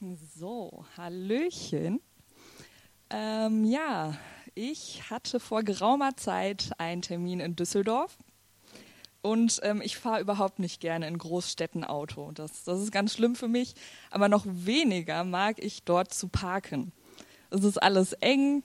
So, Hallöchen. Ähm, ja, ich hatte vor geraumer Zeit einen Termin in Düsseldorf und ähm, ich fahre überhaupt nicht gerne in Großstädten Auto. Das, das ist ganz schlimm für mich, aber noch weniger mag ich dort zu parken. Es ist alles eng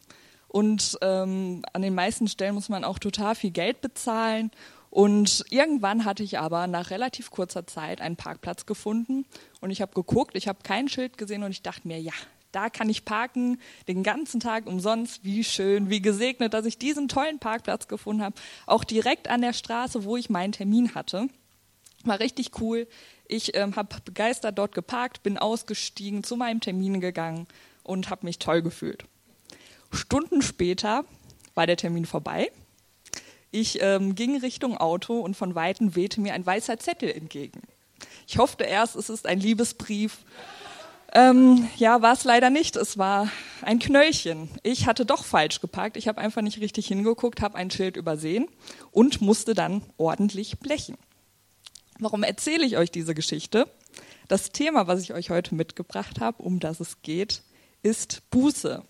und ähm, an den meisten Stellen muss man auch total viel Geld bezahlen und irgendwann hatte ich aber nach relativ kurzer Zeit einen Parkplatz gefunden und ich habe geguckt, ich habe kein Schild gesehen und ich dachte mir, ja, da kann ich parken, den ganzen Tag umsonst. Wie schön, wie gesegnet, dass ich diesen tollen Parkplatz gefunden habe. Auch direkt an der Straße, wo ich meinen Termin hatte. War richtig cool. Ich ähm, habe begeistert dort geparkt, bin ausgestiegen, zu meinem Termin gegangen und habe mich toll gefühlt. Stunden später war der Termin vorbei ich ähm, ging Richtung Auto und von Weitem wehte mir ein weißer Zettel entgegen. Ich hoffte erst, es ist ein Liebesbrief. Ähm, ja, war es leider nicht. Es war ein Knöllchen. Ich hatte doch falsch geparkt. Ich habe einfach nicht richtig hingeguckt, habe ein Schild übersehen und musste dann ordentlich blechen. Warum erzähle ich euch diese Geschichte? Das Thema, was ich euch heute mitgebracht habe, um das es geht, ist Buße.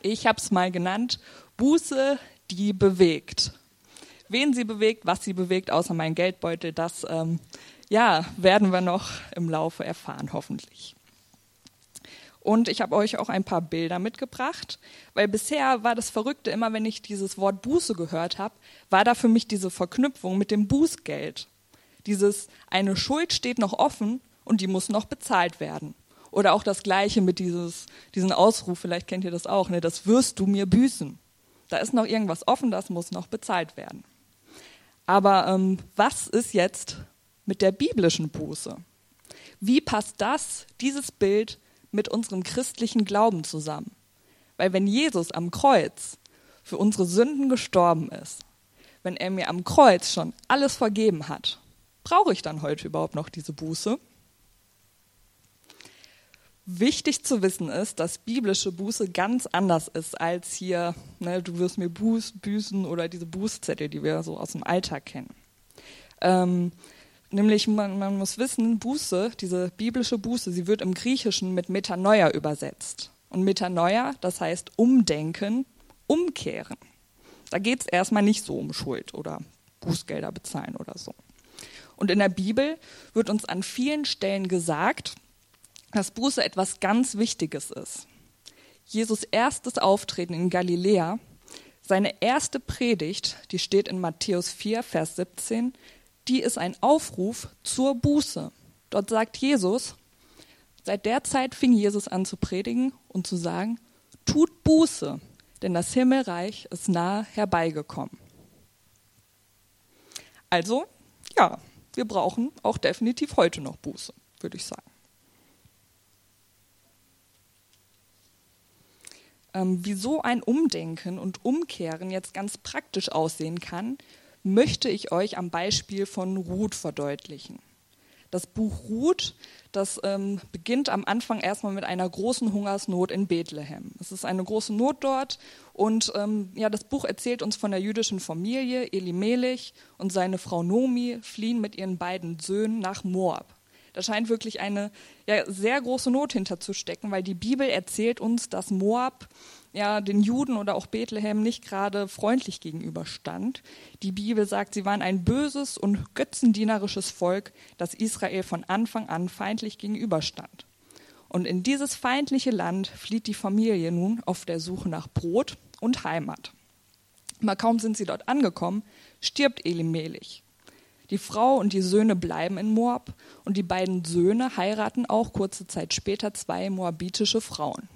Ich habe es mal genannt, Buße, die bewegt. Wen sie bewegt, was sie bewegt, außer mein Geldbeutel, das ähm, ja, werden wir noch im Laufe erfahren, hoffentlich. Und ich habe euch auch ein paar Bilder mitgebracht, weil bisher war das Verrückte immer, wenn ich dieses Wort Buße gehört habe, war da für mich diese Verknüpfung mit dem Bußgeld. Dieses eine Schuld steht noch offen und die muss noch bezahlt werden. Oder auch das Gleiche mit dieses, diesen Ausruf, vielleicht kennt ihr das auch, ne, das wirst du mir büßen. Da ist noch irgendwas offen, das muss noch bezahlt werden. Aber ähm, was ist jetzt mit der biblischen Buße? Wie passt das, dieses Bild, mit unserem christlichen Glauben zusammen? Weil wenn Jesus am Kreuz für unsere Sünden gestorben ist, wenn er mir am Kreuz schon alles vergeben hat, brauche ich dann heute überhaupt noch diese Buße? Wichtig zu wissen ist, dass biblische Buße ganz anders ist als hier, ne, du wirst mir Buß, büßen oder diese Bußzettel, die wir so aus dem Alltag kennen. Ähm, nämlich, man, man muss wissen, Buße, diese biblische Buße, sie wird im Griechischen mit Metanoia übersetzt. Und Metanoia, das heißt umdenken, umkehren. Da geht es erstmal nicht so um Schuld oder Bußgelder bezahlen oder so. Und in der Bibel wird uns an vielen Stellen gesagt, dass Buße etwas ganz Wichtiges ist. Jesus erstes Auftreten in Galiläa, seine erste Predigt, die steht in Matthäus 4, Vers 17, die ist ein Aufruf zur Buße. Dort sagt Jesus, seit der Zeit fing Jesus an zu predigen und zu sagen, tut Buße, denn das Himmelreich ist nahe herbeigekommen. Also, ja, wir brauchen auch definitiv heute noch Buße, würde ich sagen. Ähm, wie so ein Umdenken und Umkehren jetzt ganz praktisch aussehen kann, möchte ich euch am Beispiel von Ruth verdeutlichen. Das Buch Ruth, das ähm, beginnt am Anfang erstmal mit einer großen Hungersnot in Bethlehem. Es ist eine große Not dort und ähm, ja, das Buch erzählt uns von der jüdischen Familie. Elimelech und seine Frau Nomi fliehen mit ihren beiden Söhnen nach Moab. Da scheint wirklich eine ja, sehr große Not hinterzustecken, weil die Bibel erzählt uns, dass Moab ja, den Juden oder auch Bethlehem nicht gerade freundlich gegenüberstand. Die Bibel sagt, sie waren ein böses und götzendienerisches Volk, das Israel von Anfang an feindlich gegenüberstand. Und in dieses feindliche Land flieht die Familie nun auf der Suche nach Brot und Heimat. Aber kaum sind sie dort angekommen, stirbt Elimelech. Die Frau und die Söhne bleiben in Moab und die beiden Söhne heiraten auch kurze Zeit später zwei moabitische Frauen.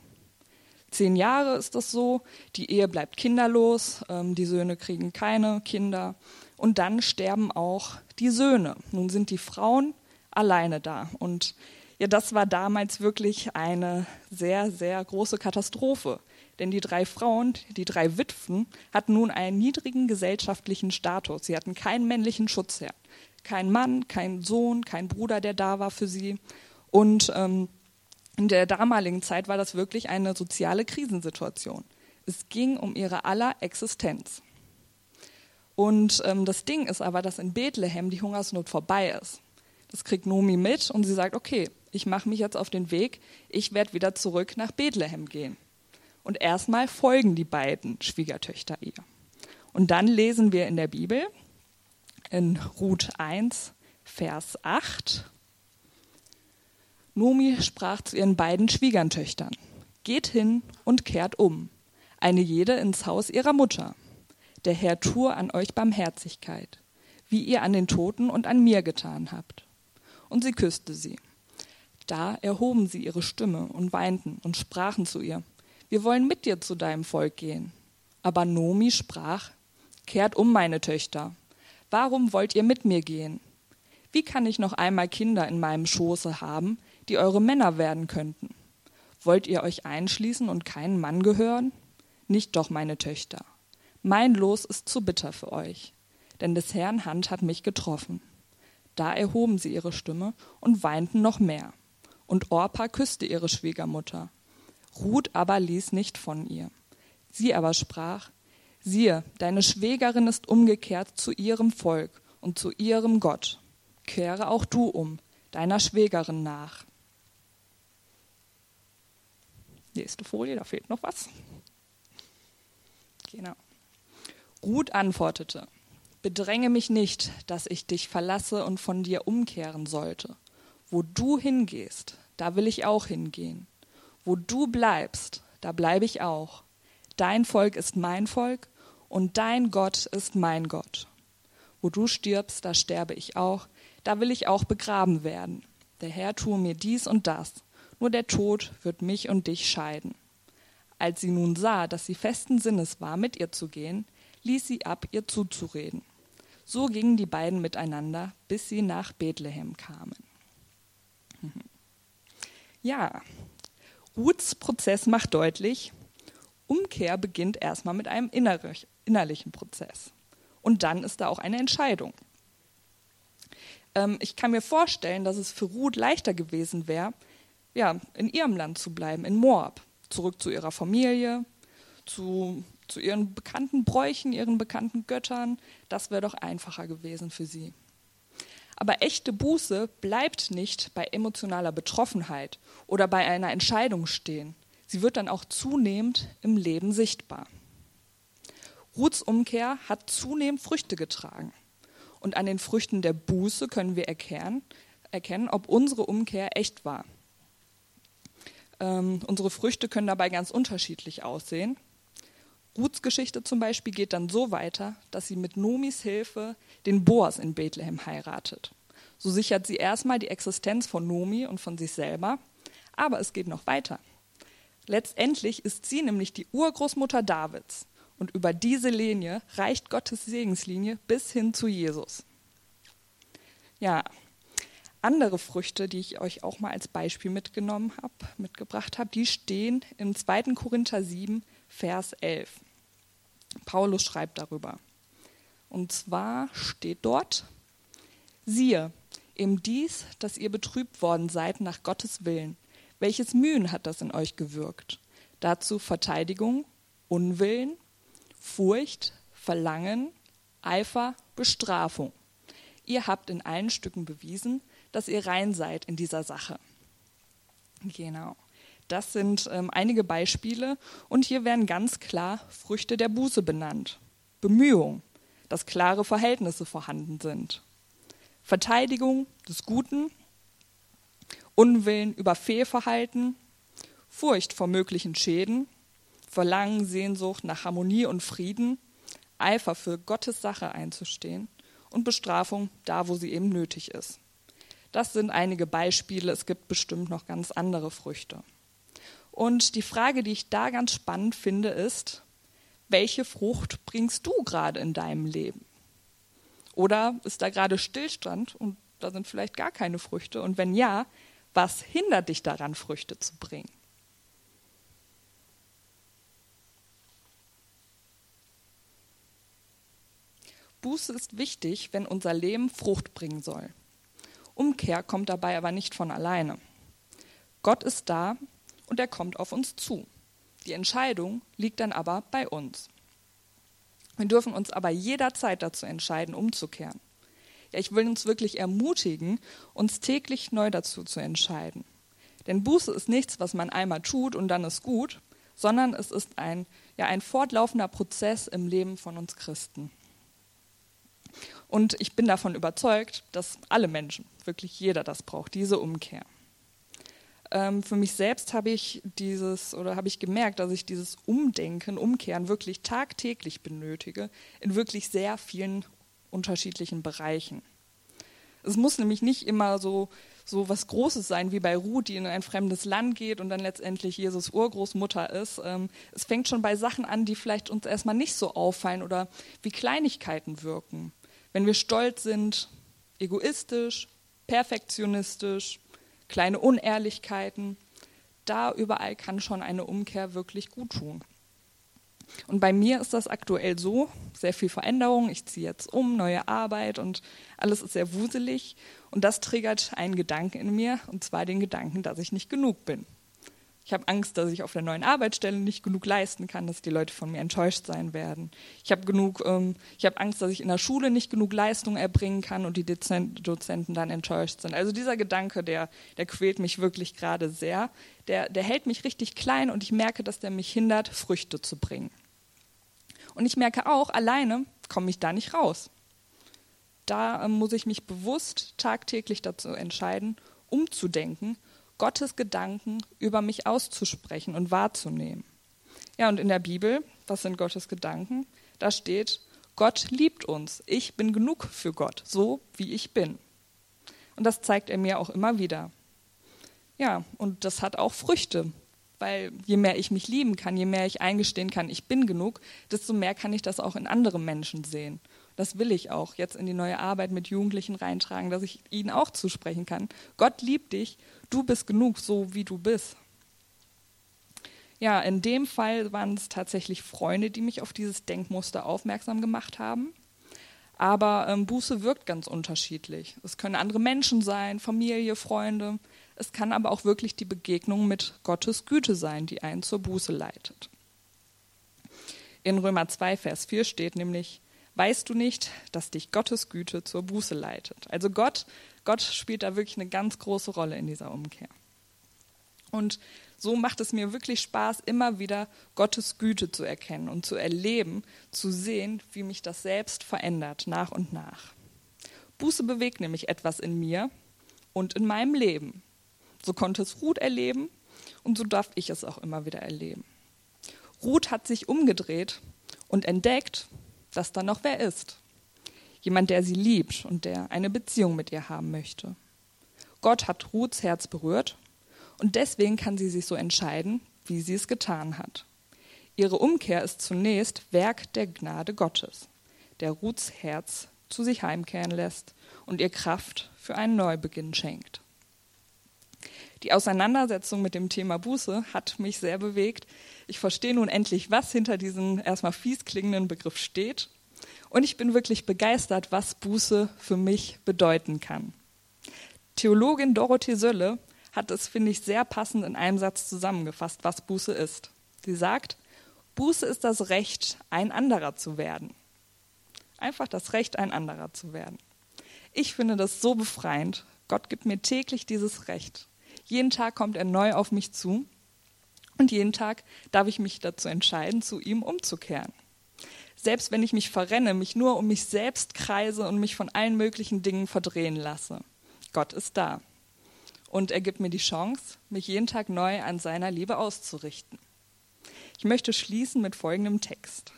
Zehn Jahre ist das so, die Ehe bleibt kinderlos, ähm, die Söhne kriegen keine Kinder und dann sterben auch die Söhne. Nun sind die Frauen alleine da und ja, das war damals wirklich eine sehr, sehr große Katastrophe. Denn die drei Frauen, die drei Witwen, hatten nun einen niedrigen gesellschaftlichen Status. Sie hatten keinen männlichen Schutzherrn. Kein Mann, kein Sohn, kein Bruder, der da war für sie. Und ähm, in der damaligen Zeit war das wirklich eine soziale Krisensituation. Es ging um ihre aller Existenz. Und ähm, das Ding ist aber, dass in Bethlehem die Hungersnot vorbei ist. Das kriegt Nomi mit und sie sagt, okay, ich mache mich jetzt auf den Weg, ich werde wieder zurück nach Bethlehem gehen. Und erstmal folgen die beiden Schwiegertöchter ihr. Und dann lesen wir in der Bibel, in Ruth 1, Vers 8, Nomi sprach zu ihren beiden Schwiegertöchtern, geht hin und kehrt um, eine jede ins Haus ihrer Mutter. Der Herr tue an euch Barmherzigkeit, wie ihr an den Toten und an mir getan habt. Und sie küsste sie. Da erhoben sie ihre Stimme und weinten und sprachen zu ihr, wir wollen mit dir zu deinem Volk gehen. Aber Nomi sprach, kehrt um, meine Töchter. Warum wollt ihr mit mir gehen? Wie kann ich noch einmal Kinder in meinem Schoße haben, die eure Männer werden könnten? Wollt ihr euch einschließen und keinen Mann gehören? Nicht doch, meine Töchter. Mein Los ist zu bitter für euch, denn des Herrn Hand hat mich getroffen. Da erhoben sie ihre Stimme und weinten noch mehr. Und Orpa küsste ihre Schwiegermutter. Ruth aber ließ nicht von ihr. Sie aber sprach, siehe, deine Schwägerin ist umgekehrt zu ihrem Volk und zu ihrem Gott. Kehre auch du um, deiner Schwägerin nach. Nächste Folie, da fehlt noch was. Genau. Ruth antwortete, Bedränge mich nicht, dass ich dich verlasse und von dir umkehren sollte. Wo du hingehst, da will ich auch hingehen. Wo du bleibst, da bleibe ich auch. Dein Volk ist mein Volk und dein Gott ist mein Gott. Wo du stirbst, da sterbe ich auch, da will ich auch begraben werden. Der Herr tue mir dies und das, nur der Tod wird mich und dich scheiden. Als sie nun sah, dass sie festen Sinnes war, mit ihr zu gehen, ließ sie ab, ihr zuzureden. So gingen die beiden miteinander, bis sie nach Bethlehem kamen. Ja, Ruths Prozess macht deutlich, Umkehr beginnt erstmal mit einem innerlichen Prozess. Und dann ist da auch eine Entscheidung. Ähm, ich kann mir vorstellen, dass es für Ruth leichter gewesen wäre, ja, in ihrem Land zu bleiben, in Moab, zurück zu ihrer Familie, zu, zu ihren bekannten Bräuchen, ihren bekannten Göttern. Das wäre doch einfacher gewesen für sie. Aber echte Buße bleibt nicht bei emotionaler Betroffenheit oder bei einer Entscheidung stehen. Sie wird dann auch zunehmend im Leben sichtbar. Ruths Umkehr hat zunehmend Früchte getragen. Und an den Früchten der Buße können wir erkennen, erkennen ob unsere Umkehr echt war. Ähm, unsere Früchte können dabei ganz unterschiedlich aussehen. Ruths Geschichte zum Beispiel geht dann so weiter, dass sie mit Nomis Hilfe den Boas in Bethlehem heiratet. So sichert sie erstmal die Existenz von Nomi und von sich selber, aber es geht noch weiter. Letztendlich ist sie nämlich die Urgroßmutter Davids und über diese Linie reicht Gottes Segenslinie bis hin zu Jesus. Ja, andere Früchte, die ich euch auch mal als Beispiel mitgenommen habe, mitgebracht habe, die stehen im 2. Korinther 7, Vers 11. Paulus schreibt darüber. Und zwar steht dort, siehe, eben dies, dass ihr betrübt worden seid nach Gottes Willen. Welches Mühen hat das in euch gewirkt? Dazu Verteidigung, Unwillen, Furcht, Verlangen, Eifer, Bestrafung. Ihr habt in allen Stücken bewiesen, dass ihr rein seid in dieser Sache. Genau. Das sind ähm, einige Beispiele und hier werden ganz klar Früchte der Buße benannt. Bemühung, dass klare Verhältnisse vorhanden sind. Verteidigung des Guten, Unwillen über Fehlverhalten, Furcht vor möglichen Schäden, Verlangen, Sehnsucht nach Harmonie und Frieden, Eifer für Gottes Sache einzustehen und Bestrafung da, wo sie eben nötig ist. Das sind einige Beispiele, es gibt bestimmt noch ganz andere Früchte. Und die Frage, die ich da ganz spannend finde, ist, welche Frucht bringst du gerade in deinem Leben? Oder ist da gerade Stillstand und da sind vielleicht gar keine Früchte? Und wenn ja, was hindert dich daran, Früchte zu bringen? Buße ist wichtig, wenn unser Leben Frucht bringen soll. Umkehr kommt dabei aber nicht von alleine. Gott ist da und er kommt auf uns zu. Die Entscheidung liegt dann aber bei uns. Wir dürfen uns aber jederzeit dazu entscheiden, umzukehren. Ja, ich will uns wirklich ermutigen, uns täglich neu dazu zu entscheiden. Denn Buße ist nichts, was man einmal tut und dann ist gut, sondern es ist ein, ja, ein fortlaufender Prozess im Leben von uns Christen. Und ich bin davon überzeugt, dass alle Menschen, wirklich jeder das braucht, diese Umkehr. Ähm, für mich selbst habe ich dieses oder habe ich gemerkt, dass ich dieses Umdenken, Umkehren wirklich tagtäglich benötige, in wirklich sehr vielen unterschiedlichen Bereichen. Es muss nämlich nicht immer so, so was Großes sein wie bei Ruth, die in ein fremdes Land geht und dann letztendlich Jesus Urgroßmutter ist. Ähm, es fängt schon bei Sachen an, die vielleicht uns erstmal nicht so auffallen oder wie Kleinigkeiten wirken. Wenn wir stolz sind, egoistisch, perfektionistisch, kleine Unehrlichkeiten, da überall kann schon eine Umkehr wirklich gut tun. Und bei mir ist das aktuell so, sehr viel Veränderung, ich ziehe jetzt um, neue Arbeit und alles ist sehr wuselig und das triggert einen Gedanken in mir, und zwar den Gedanken, dass ich nicht genug bin. Ich habe Angst, dass ich auf der neuen Arbeitsstelle nicht genug leisten kann, dass die Leute von mir enttäuscht sein werden. Ich habe genug, ähm, ich habe Angst, dass ich in der Schule nicht genug Leistung erbringen kann und die Dozent, Dozenten dann enttäuscht sind. Also dieser Gedanke, der, der quält mich wirklich gerade sehr. Der, der hält mich richtig klein und ich merke, dass der mich hindert, Früchte zu bringen. Und ich merke auch, alleine komme ich da nicht raus. Da ähm, muss ich mich bewusst tagtäglich dazu entscheiden, umzudenken Gottes Gedanken über mich auszusprechen und wahrzunehmen. Ja, und in der Bibel, was sind Gottes Gedanken? Da steht, Gott liebt uns. Ich bin genug für Gott, so wie ich bin. Und das zeigt er mir auch immer wieder. Ja, und das hat auch Früchte, weil je mehr ich mich lieben kann, je mehr ich eingestehen kann, ich bin genug, desto mehr kann ich das auch in anderen Menschen sehen. Das will ich auch jetzt in die neue Arbeit mit Jugendlichen reintragen, dass ich ihnen auch zusprechen kann. Gott liebt dich, du bist genug, so wie du bist. Ja, in dem Fall waren es tatsächlich Freunde, die mich auf dieses Denkmuster aufmerksam gemacht haben. Aber ähm, Buße wirkt ganz unterschiedlich. Es können andere Menschen sein, Familie, Freunde. Es kann aber auch wirklich die Begegnung mit Gottes Güte sein, die einen zur Buße leitet. In Römer 2, Vers 4 steht nämlich, weißt du nicht, dass dich Gottes Güte zur Buße leitet. Also Gott, Gott spielt da wirklich eine ganz große Rolle in dieser Umkehr. Und so macht es mir wirklich Spaß, immer wieder Gottes Güte zu erkennen und zu erleben, zu sehen, wie mich das selbst verändert, nach und nach. Buße bewegt nämlich etwas in mir und in meinem Leben. So konnte es Ruth erleben und so darf ich es auch immer wieder erleben. Ruth hat sich umgedreht und entdeckt, dass da noch wer ist. Jemand, der sie liebt und der eine Beziehung mit ihr haben möchte. Gott hat Ruths Herz berührt und deswegen kann sie sich so entscheiden, wie sie es getan hat. Ihre Umkehr ist zunächst Werk der Gnade Gottes, der Ruths Herz zu sich heimkehren lässt und ihr Kraft für einen Neubeginn schenkt. Die Auseinandersetzung mit dem Thema Buße hat mich sehr bewegt. Ich verstehe nun endlich, was hinter diesem erstmal fies klingenden Begriff steht. Und ich bin wirklich begeistert, was Buße für mich bedeuten kann. Theologin Dorothee Sölle hat es, finde ich, sehr passend in einem Satz zusammengefasst, was Buße ist. Sie sagt, Buße ist das Recht, ein anderer zu werden. Einfach das Recht, ein anderer zu werden. Ich finde das so befreiend. Gott gibt mir täglich dieses Recht. Jeden Tag kommt er neu auf mich zu und jeden Tag darf ich mich dazu entscheiden, zu ihm umzukehren. Selbst wenn ich mich verrenne, mich nur um mich selbst kreise und mich von allen möglichen Dingen verdrehen lasse. Gott ist da. Und er gibt mir die Chance, mich jeden Tag neu an seiner Liebe auszurichten. Ich möchte schließen mit folgendem Text.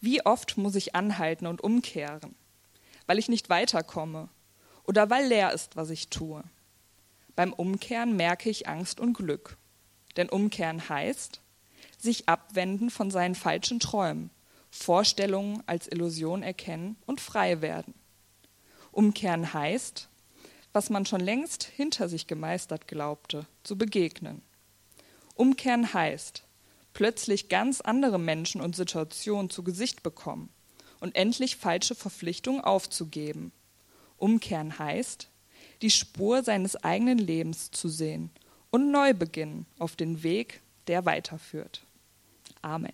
Wie oft muss ich anhalten und umkehren, weil ich nicht weiterkomme oder weil leer ist, was ich tue? Beim Umkehren merke ich Angst und Glück. Denn Umkehren heißt, sich abwenden von seinen falschen Träumen, Vorstellungen als Illusion erkennen und frei werden. Umkehren heißt, was man schon längst hinter sich gemeistert glaubte, zu begegnen. Umkehren heißt, plötzlich ganz andere Menschen und Situationen zu Gesicht bekommen und endlich falsche Verpflichtungen aufzugeben. Umkehren heißt, die Spur seines eigenen Lebens zu sehen und neu beginnen auf den Weg, der weiterführt. Amen.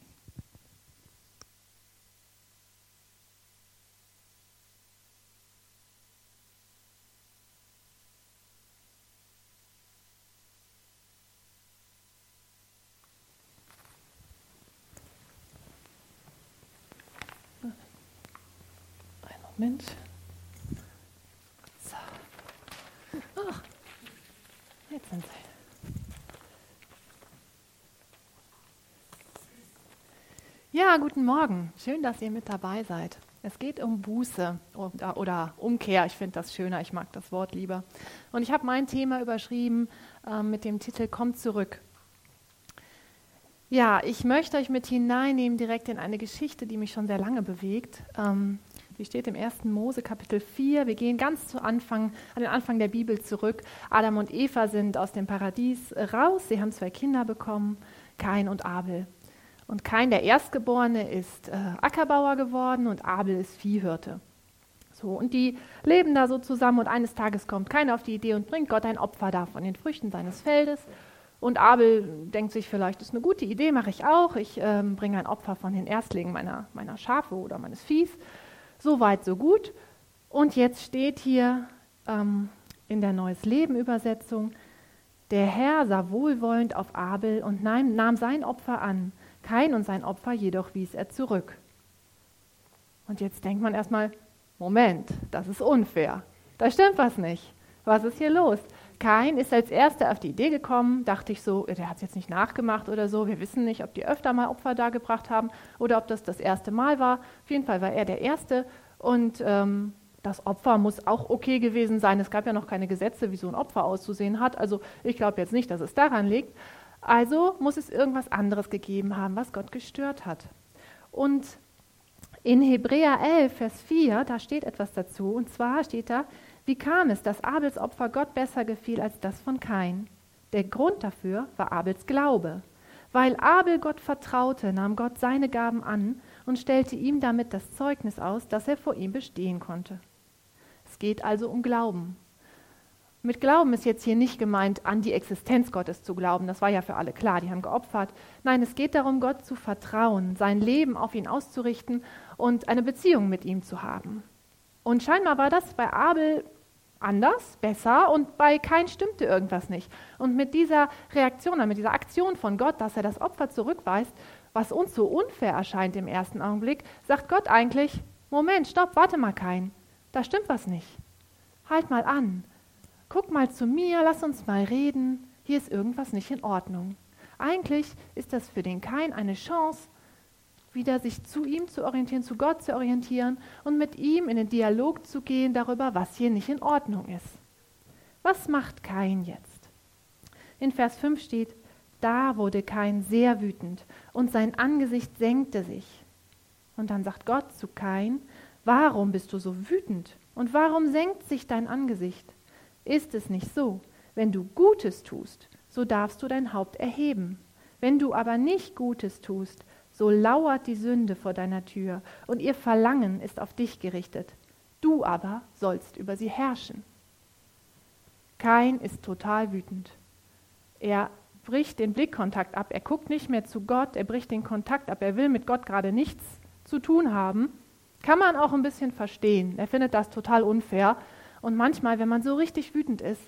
Mensch. So. Oh, jetzt sind sie. Ja, guten Morgen. Schön, dass ihr mit dabei seid. Es geht um Buße oder, oder Umkehr. Ich finde das schöner, ich mag das Wort lieber. Und ich habe mein Thema überschrieben äh, mit dem Titel Kommt zurück. Ja, ich möchte euch mit hineinnehmen direkt in eine Geschichte, die mich schon sehr lange bewegt. Ähm, die steht im 1. Mose Kapitel 4. Wir gehen ganz zu Anfang, an den Anfang der Bibel zurück. Adam und Eva sind aus dem Paradies raus. Sie haben zwei Kinder bekommen, Kain und Abel. Und Kain, der Erstgeborene, ist äh, Ackerbauer geworden und Abel ist Viehhirte. So, und die leben da so zusammen und eines Tages kommt keiner auf die Idee und bringt Gott ein Opfer da von den Früchten seines Feldes. Und Abel denkt sich vielleicht, das ist eine gute Idee, mache ich auch. Ich ähm, bringe ein Opfer von den Erstlingen meiner, meiner Schafe oder meines Viehs. So weit, so gut. Und jetzt steht hier ähm, in der Neues Leben Übersetzung, der Herr sah wohlwollend auf Abel und nahm, nahm sein Opfer an kein und sein Opfer jedoch wies er zurück. Und jetzt denkt man erstmal, Moment, das ist unfair. Da stimmt was nicht. Was ist hier los? Kain ist als erster auf die Idee gekommen, dachte ich so, der hat es jetzt nicht nachgemacht oder so. Wir wissen nicht, ob die öfter mal Opfer dargebracht haben oder ob das das erste Mal war. Auf jeden Fall war er der Erste und ähm, das Opfer muss auch okay gewesen sein. Es gab ja noch keine Gesetze, wie so ein Opfer auszusehen hat. Also ich glaube jetzt nicht, dass es daran liegt. Also muss es irgendwas anderes gegeben haben, was Gott gestört hat. Und in Hebräer 11, Vers 4, da steht etwas dazu. Und zwar steht da, wie kam es, dass Abels Opfer Gott besser gefiel als das von Kain? Der Grund dafür war Abels Glaube. Weil Abel Gott vertraute, nahm Gott seine Gaben an und stellte ihm damit das Zeugnis aus, dass er vor ihm bestehen konnte. Es geht also um Glauben. Mit Glauben ist jetzt hier nicht gemeint, an die Existenz Gottes zu glauben. Das war ja für alle klar, die haben geopfert. Nein, es geht darum, Gott zu vertrauen, sein Leben auf ihn auszurichten und eine Beziehung mit ihm zu haben. Und scheinbar war das bei Abel anders, besser und bei Kain stimmte irgendwas nicht. Und mit dieser Reaktion, mit dieser Aktion von Gott, dass er das Opfer zurückweist, was uns so unfair erscheint im ersten Augenblick, sagt Gott eigentlich, Moment, stopp, warte mal Kain, da stimmt was nicht. Halt mal an, guck mal zu mir, lass uns mal reden, hier ist irgendwas nicht in Ordnung. Eigentlich ist das für den Kain eine Chance, wieder sich zu ihm zu orientieren, zu Gott zu orientieren und mit ihm in den Dialog zu gehen darüber, was hier nicht in Ordnung ist. Was macht Kain jetzt? In Vers 5 steht, da wurde Kain sehr wütend und sein Angesicht senkte sich. Und dann sagt Gott zu Kain, warum bist du so wütend und warum senkt sich dein Angesicht? Ist es nicht so? Wenn du Gutes tust, so darfst du dein Haupt erheben. Wenn du aber nicht Gutes tust, so lauert die Sünde vor deiner Tür und ihr Verlangen ist auf dich gerichtet. Du aber sollst über sie herrschen. Kain ist total wütend. Er bricht den Blickkontakt ab. Er guckt nicht mehr zu Gott. Er bricht den Kontakt ab. Er will mit Gott gerade nichts zu tun haben. Kann man auch ein bisschen verstehen. Er findet das total unfair. Und manchmal, wenn man so richtig wütend ist,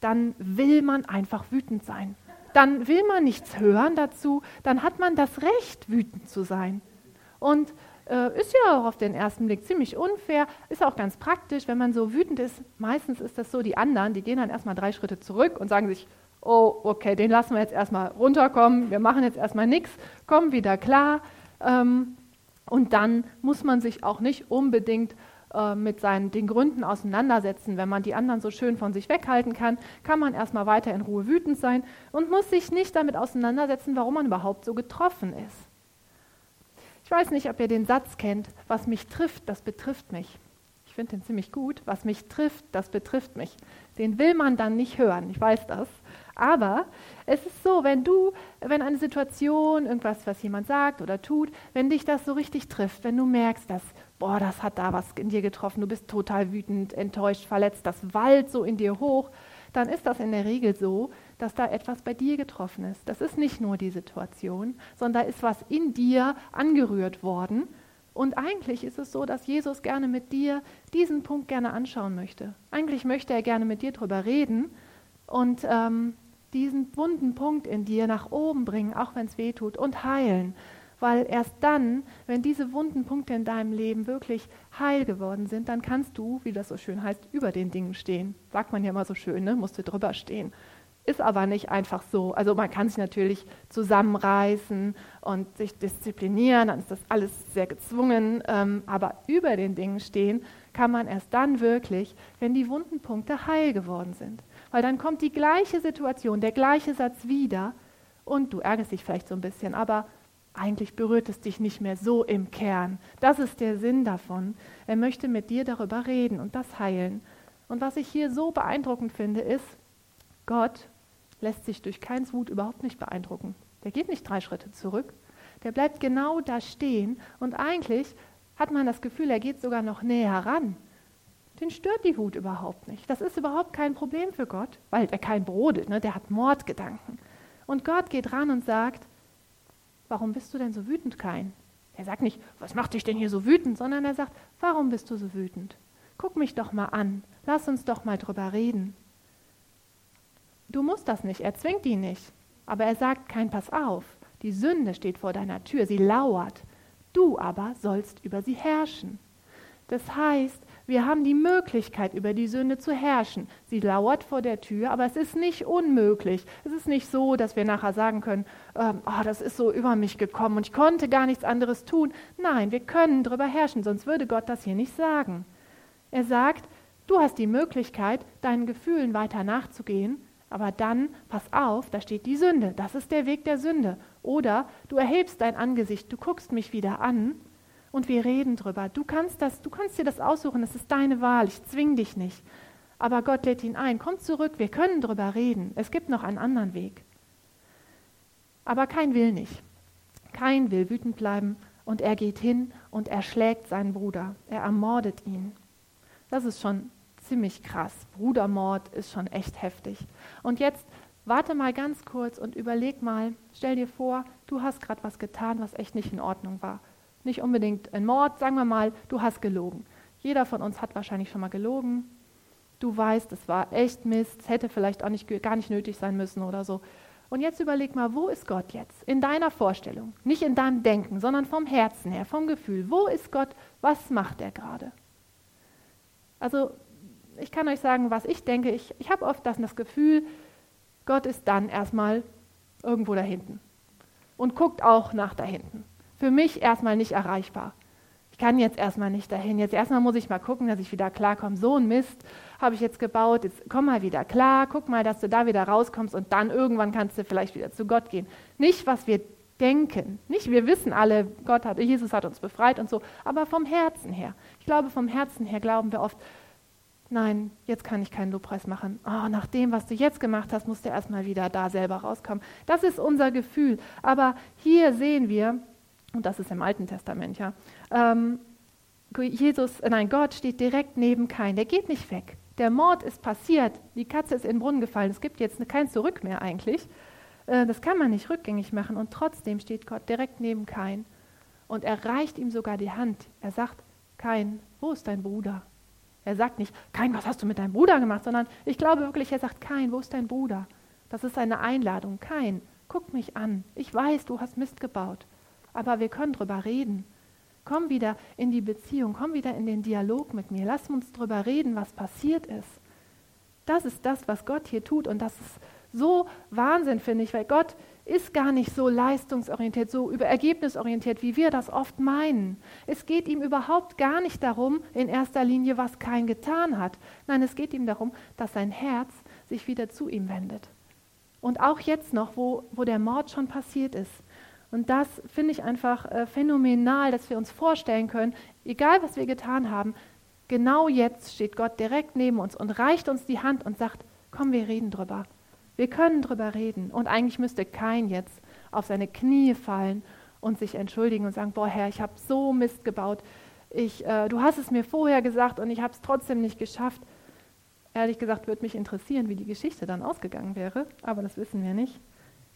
dann will man einfach wütend sein. Dann will man nichts hören dazu, dann hat man das Recht, wütend zu sein. Und äh, ist ja auch auf den ersten Blick ziemlich unfair, ist auch ganz praktisch, wenn man so wütend ist. Meistens ist das so, die anderen, die gehen dann erstmal drei Schritte zurück und sagen sich, oh, okay, den lassen wir jetzt erstmal runterkommen, wir machen jetzt erstmal nichts, kommen wieder klar. Ähm, und dann muss man sich auch nicht unbedingt äh, mit seinen, den Gründen auseinandersetzen. Wenn man die anderen so schön von sich weghalten kann, kann man erstmal weiter in Ruhe wütend sein und muss sich nicht damit auseinandersetzen, warum man überhaupt so getroffen ist. Ich weiß nicht, ob ihr den Satz kennt, was mich trifft, das betrifft mich. Ich finde den ziemlich gut. Was mich trifft, das betrifft mich. Den will man dann nicht hören, ich weiß das. Aber es ist so, wenn du, wenn eine Situation, irgendwas, was jemand sagt oder tut, wenn dich das so richtig trifft, wenn du merkst, dass boah, das hat da was in dir getroffen, du bist total wütend, enttäuscht, verletzt, das wallt so in dir hoch, dann ist das in der Regel so, dass da etwas bei dir getroffen ist. Das ist nicht nur die Situation, sondern da ist was in dir angerührt worden. Und eigentlich ist es so, dass Jesus gerne mit dir diesen Punkt gerne anschauen möchte. Eigentlich möchte er gerne mit dir darüber reden und ähm, diesen wunden Punkt in dir nach oben bringen, auch wenn es weh tut, und heilen Weil erst dann, wenn diese wunden Punkte in deinem Leben wirklich heil geworden sind, dann kannst du, wie das so schön heißt, über den Dingen stehen. Sagt man ja immer so schön, ne? musst du drüber stehen. Ist aber nicht einfach so. Also man kann sich natürlich zusammenreißen und sich disziplinieren, dann ist das alles sehr gezwungen. Ähm, aber über den Dingen stehen kann man erst dann wirklich, wenn die wunden Punkte heil geworden sind. Weil dann kommt die gleiche Situation, der gleiche Satz wieder und du ärgerst dich vielleicht so ein bisschen, aber eigentlich berührt es dich nicht mehr so im Kern. Das ist der Sinn davon. Er möchte mit dir darüber reden und das heilen. Und was ich hier so beeindruckend finde, ist, Gott lässt sich durch keins Wut überhaupt nicht beeindrucken. Der geht nicht drei Schritte zurück. Der bleibt genau da stehen und eigentlich hat man das Gefühl, er geht sogar noch näher ran. Den stört die Wut überhaupt nicht. Das ist überhaupt kein Problem für Gott, weil er kein brodelt, ne? der hat Mordgedanken. Und Gott geht ran und sagt, warum bist du denn so wütend, Kain? Er sagt nicht, was macht dich denn hier so wütend, sondern er sagt, warum bist du so wütend? Guck mich doch mal an, lass uns doch mal drüber reden. Du musst das nicht, er zwingt ihn nicht. Aber er sagt, kein Pass auf, die Sünde steht vor deiner Tür, sie lauert. Du aber sollst über sie herrschen. Das heißt, wir haben die Möglichkeit, über die Sünde zu herrschen. Sie lauert vor der Tür, aber es ist nicht unmöglich. Es ist nicht so, dass wir nachher sagen können, ähm, oh, das ist so über mich gekommen und ich konnte gar nichts anderes tun. Nein, wir können darüber herrschen, sonst würde Gott das hier nicht sagen. Er sagt, du hast die Möglichkeit, deinen Gefühlen weiter nachzugehen, aber dann, pass auf, da steht die Sünde. Das ist der Weg der Sünde. Oder du erhebst dein Angesicht, du guckst mich wieder an und wir reden drüber. Du kannst das, du kannst dir das aussuchen, das ist deine Wahl, ich zwing dich nicht. Aber Gott lädt ihn ein, komm zurück, wir können drüber reden. Es gibt noch einen anderen Weg. Aber kein will nicht. Kein will wütend bleiben und er geht hin und erschlägt seinen Bruder. Er ermordet ihn. Das ist schon ziemlich krass. Brudermord ist schon echt heftig. Und jetzt warte mal ganz kurz und überleg mal, stell dir vor, du hast gerade was getan, was echt nicht in Ordnung war. Nicht unbedingt ein Mord, sagen wir mal, du hast gelogen. Jeder von uns hat wahrscheinlich schon mal gelogen. Du weißt, es war echt Mist, es hätte vielleicht auch nicht, gar nicht nötig sein müssen oder so. Und jetzt überleg mal, wo ist Gott jetzt? In deiner Vorstellung, nicht in deinem Denken, sondern vom Herzen her, vom Gefühl. Wo ist Gott? Was macht er gerade? Also, ich kann euch sagen, was ich denke. Ich, ich habe oft das, das Gefühl, Gott ist dann erstmal irgendwo da hinten und guckt auch nach da hinten für mich erstmal nicht erreichbar. Ich kann jetzt erstmal nicht dahin. Jetzt erstmal muss ich mal gucken, dass ich wieder klarkomme. So ein Mist habe ich jetzt gebaut. Jetzt komm mal wieder klar. Guck mal, dass du da wieder rauskommst und dann irgendwann kannst du vielleicht wieder zu Gott gehen. Nicht, was wir denken. Nicht, wir wissen alle, Gott hat, Jesus hat uns befreit und so, aber vom Herzen her. Ich glaube, vom Herzen her glauben wir oft, nein, jetzt kann ich keinen Lobpreis machen. Oh, nach dem, was du jetzt gemacht hast, musst du erstmal wieder da selber rauskommen. Das ist unser Gefühl. Aber hier sehen wir, und das ist im Alten Testament, ja. Ähm, Jesus, äh, nein, Gott steht direkt neben Kain. Der geht nicht weg. Der Mord ist passiert. Die Katze ist in den Brunnen gefallen. Es gibt jetzt kein Zurück mehr eigentlich. Äh, das kann man nicht rückgängig machen. Und trotzdem steht Gott direkt neben Kain. Und er reicht ihm sogar die Hand. Er sagt, Kain, wo ist dein Bruder? Er sagt nicht, Kain, was hast du mit deinem Bruder gemacht? Sondern ich glaube wirklich, er sagt, Kain, wo ist dein Bruder? Das ist eine Einladung. Kain, guck mich an. Ich weiß, du hast Mist gebaut aber wir können drüber reden. Komm wieder in die Beziehung, komm wieder in den Dialog mit mir. Lass uns drüber reden, was passiert ist. Das ist das, was Gott hier tut und das ist so Wahnsinn, finde ich, weil Gott ist gar nicht so leistungsorientiert, so über ergebnisorientiert, wie wir das oft meinen. Es geht ihm überhaupt gar nicht darum, in erster Linie, was kein getan hat. Nein, es geht ihm darum, dass sein Herz sich wieder zu ihm wendet. Und auch jetzt noch, wo, wo der Mord schon passiert ist, und das finde ich einfach äh, phänomenal, dass wir uns vorstellen können, egal was wir getan haben, genau jetzt steht Gott direkt neben uns und reicht uns die Hand und sagt, komm, wir reden drüber. Wir können drüber reden. Und eigentlich müsste kein jetzt auf seine Knie fallen und sich entschuldigen und sagen, boah Herr, ich habe so Mist gebaut. Ich, äh, du hast es mir vorher gesagt und ich habe es trotzdem nicht geschafft. Ehrlich gesagt würde mich interessieren, wie die Geschichte dann ausgegangen wäre, aber das wissen wir nicht.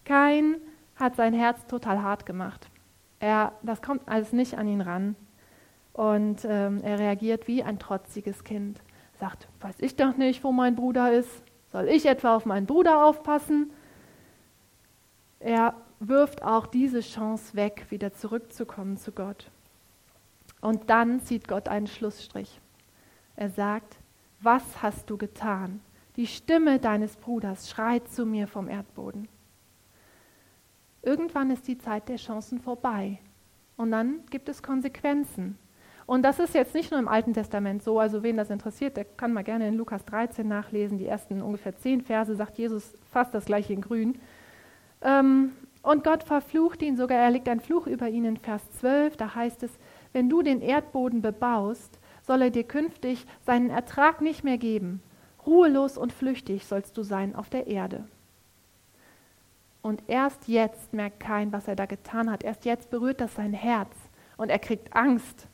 Kein hat sein Herz total hart gemacht. Er, das kommt alles nicht an ihn ran. Und ähm, er reagiert wie ein trotziges Kind. Sagt, weiß ich doch nicht, wo mein Bruder ist. Soll ich etwa auf meinen Bruder aufpassen? Er wirft auch diese Chance weg, wieder zurückzukommen zu Gott. Und dann zieht Gott einen Schlussstrich. Er sagt, was hast du getan? Die Stimme deines Bruders schreit zu mir vom Erdboden. Irgendwann ist die Zeit der Chancen vorbei. Und dann gibt es Konsequenzen. Und das ist jetzt nicht nur im Alten Testament so, also wen das interessiert, der kann mal gerne in Lukas 13 nachlesen, die ersten ungefähr zehn Verse, sagt Jesus fast das gleiche in grün. Ähm, und Gott verflucht ihn sogar, er legt einen Fluch über ihn in Vers 12, da heißt es, wenn du den Erdboden bebaust, soll er dir künftig seinen Ertrag nicht mehr geben. Ruhelos und flüchtig sollst du sein auf der Erde. Und erst jetzt merkt kein, was er da getan hat. Erst jetzt berührt das sein Herz und er kriegt Angst.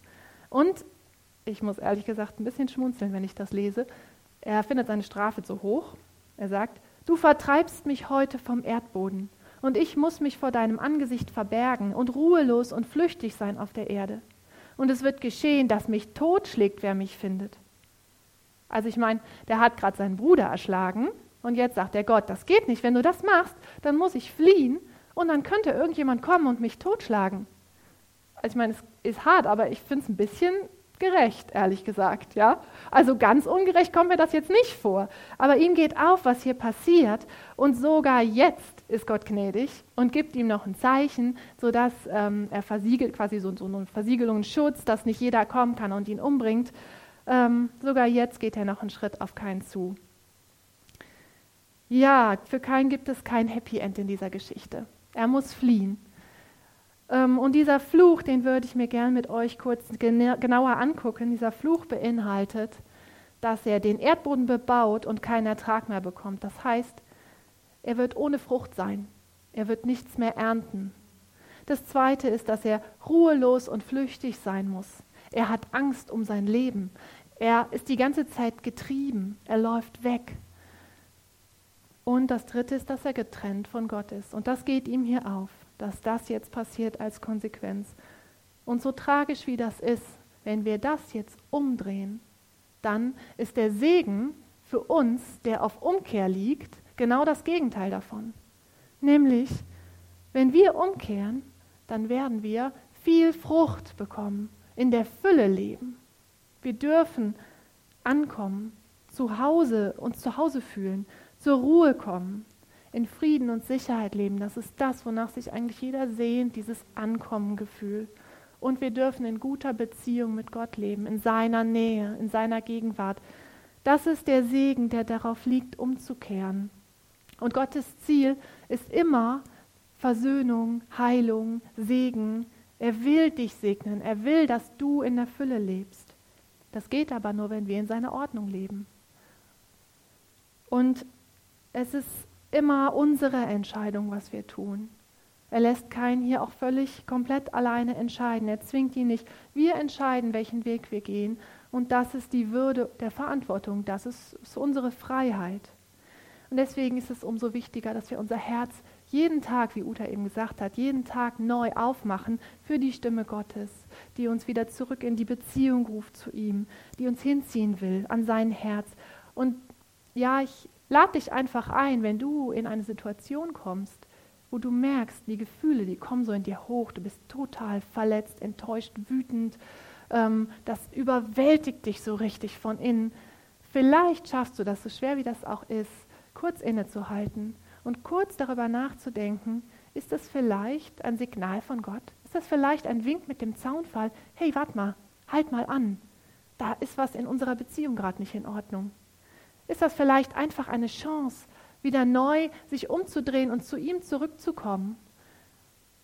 Und ich muss ehrlich gesagt ein bisschen schmunzeln, wenn ich das lese. Er findet seine Strafe zu hoch. Er sagt, du vertreibst mich heute vom Erdboden und ich muss mich vor deinem Angesicht verbergen und ruhelos und flüchtig sein auf der Erde. Und es wird geschehen, dass mich totschlägt, wer mich findet. Also ich meine, der hat gerade seinen Bruder erschlagen und jetzt sagt der Gott, das geht nicht. Wenn du das machst, dann muss ich fliehen und dann könnte irgendjemand kommen und mich totschlagen. Also ich meine, es ist hart, aber ich finde es ein bisschen gerecht, ehrlich gesagt. Ja? Also ganz ungerecht kommt mir das jetzt nicht vor. Aber ihm geht auf, was hier passiert. Und sogar jetzt ist Gott gnädig und gibt ihm noch ein Zeichen, sodass ähm, er versiegelt, quasi so, so eine Versiegelung, einen Schutz, dass nicht jeder kommen kann und ihn umbringt. Ähm, sogar jetzt geht er noch einen Schritt auf keinen zu. Ja, für keinen gibt es kein Happy End in dieser Geschichte. Er muss fliehen. Ähm, und dieser Fluch, den würde ich mir gern mit euch kurz genauer angucken. Dieser Fluch beinhaltet, dass er den Erdboden bebaut und keinen Ertrag mehr bekommt. Das heißt, er wird ohne Frucht sein. Er wird nichts mehr ernten. Das Zweite ist, dass er ruhelos und flüchtig sein muss. Er hat Angst um sein Leben. Er ist die ganze Zeit getrieben. Er läuft weg. Und das Dritte ist, dass er getrennt von Gott ist. Und das geht ihm hier auf, dass das jetzt passiert als Konsequenz. Und so tragisch wie das ist, wenn wir das jetzt umdrehen, dann ist der Segen für uns, der auf Umkehr liegt, genau das Gegenteil davon. Nämlich, wenn wir umkehren, dann werden wir viel Frucht bekommen, in der Fülle leben. Wir dürfen ankommen, zu Hause, uns zu Hause fühlen, zur Ruhe kommen, in Frieden und Sicherheit leben. Das ist das, wonach sich eigentlich jeder sehnt, dieses Ankommengefühl. Und wir dürfen in guter Beziehung mit Gott leben, in seiner Nähe, in seiner Gegenwart. Das ist der Segen, der darauf liegt, umzukehren. Und Gottes Ziel ist immer Versöhnung, Heilung, Segen. Er will dich segnen. Er will, dass du in der Fülle lebst. Das geht aber nur, wenn wir in seiner Ordnung leben. Und es ist immer unsere Entscheidung, was wir tun. Er lässt keinen hier auch völlig komplett alleine entscheiden. Er zwingt ihn nicht. Wir entscheiden, welchen Weg wir gehen. Und das ist die Würde der Verantwortung. Das ist, ist unsere Freiheit. Und deswegen ist es umso wichtiger, dass wir unser Herz jeden Tag, wie Uta eben gesagt hat, jeden Tag neu aufmachen für die Stimme Gottes, die uns wieder zurück in die Beziehung ruft zu ihm, die uns hinziehen will an sein Herz. Und ja, ich Lad dich einfach ein, wenn du in eine Situation kommst, wo du merkst, die Gefühle, die kommen so in dir hoch, du bist total verletzt, enttäuscht, wütend, ähm, das überwältigt dich so richtig von innen. Vielleicht schaffst du das, so schwer wie das auch ist, kurz innezuhalten und kurz darüber nachzudenken, ist das vielleicht ein Signal von Gott? Ist das vielleicht ein Wink mit dem Zaunfall? Hey, warte mal, halt mal an. Da ist was in unserer Beziehung gerade nicht in Ordnung. Ist das vielleicht einfach eine Chance, wieder neu sich umzudrehen und zu ihm zurückzukommen?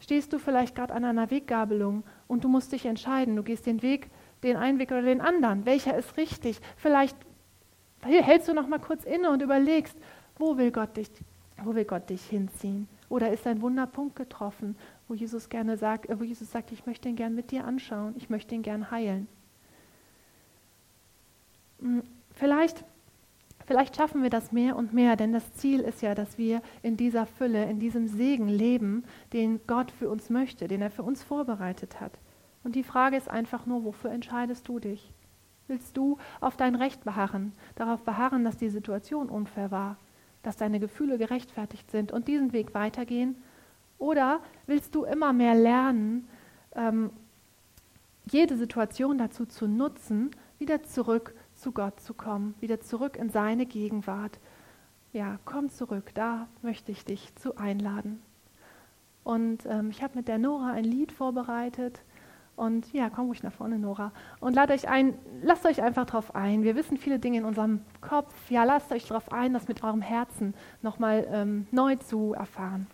Stehst du vielleicht gerade an einer Weggabelung und du musst dich entscheiden, du gehst den Weg, den einen Weg oder den anderen, welcher ist richtig? Vielleicht hältst du noch mal kurz inne und überlegst, wo will Gott dich, wo will Gott dich hinziehen? Oder ist ein Wunderpunkt getroffen, wo Jesus gerne sagt, wo Jesus sagt, ich möchte ihn gern mit dir anschauen, ich möchte ihn gern heilen. Hm, vielleicht Vielleicht schaffen wir das mehr und mehr, denn das Ziel ist ja, dass wir in dieser Fülle, in diesem Segen leben, den Gott für uns möchte, den er für uns vorbereitet hat. Und die Frage ist einfach nur, wofür entscheidest du dich? Willst du auf dein Recht beharren, darauf beharren, dass die Situation unfair war, dass deine Gefühle gerechtfertigt sind und diesen Weg weitergehen? Oder willst du immer mehr lernen, ähm, jede Situation dazu zu nutzen, wieder zurück zu Gott zu kommen, wieder zurück in seine Gegenwart. Ja, komm zurück, da möchte ich dich zu einladen. Und ähm, ich habe mit der Nora ein Lied vorbereitet. Und ja, komm ruhig nach vorne, Nora. Und lad euch ein, lasst euch einfach drauf ein. Wir wissen viele Dinge in unserem Kopf. Ja, lasst euch drauf ein, das mit eurem Herzen nochmal ähm, neu zu erfahren.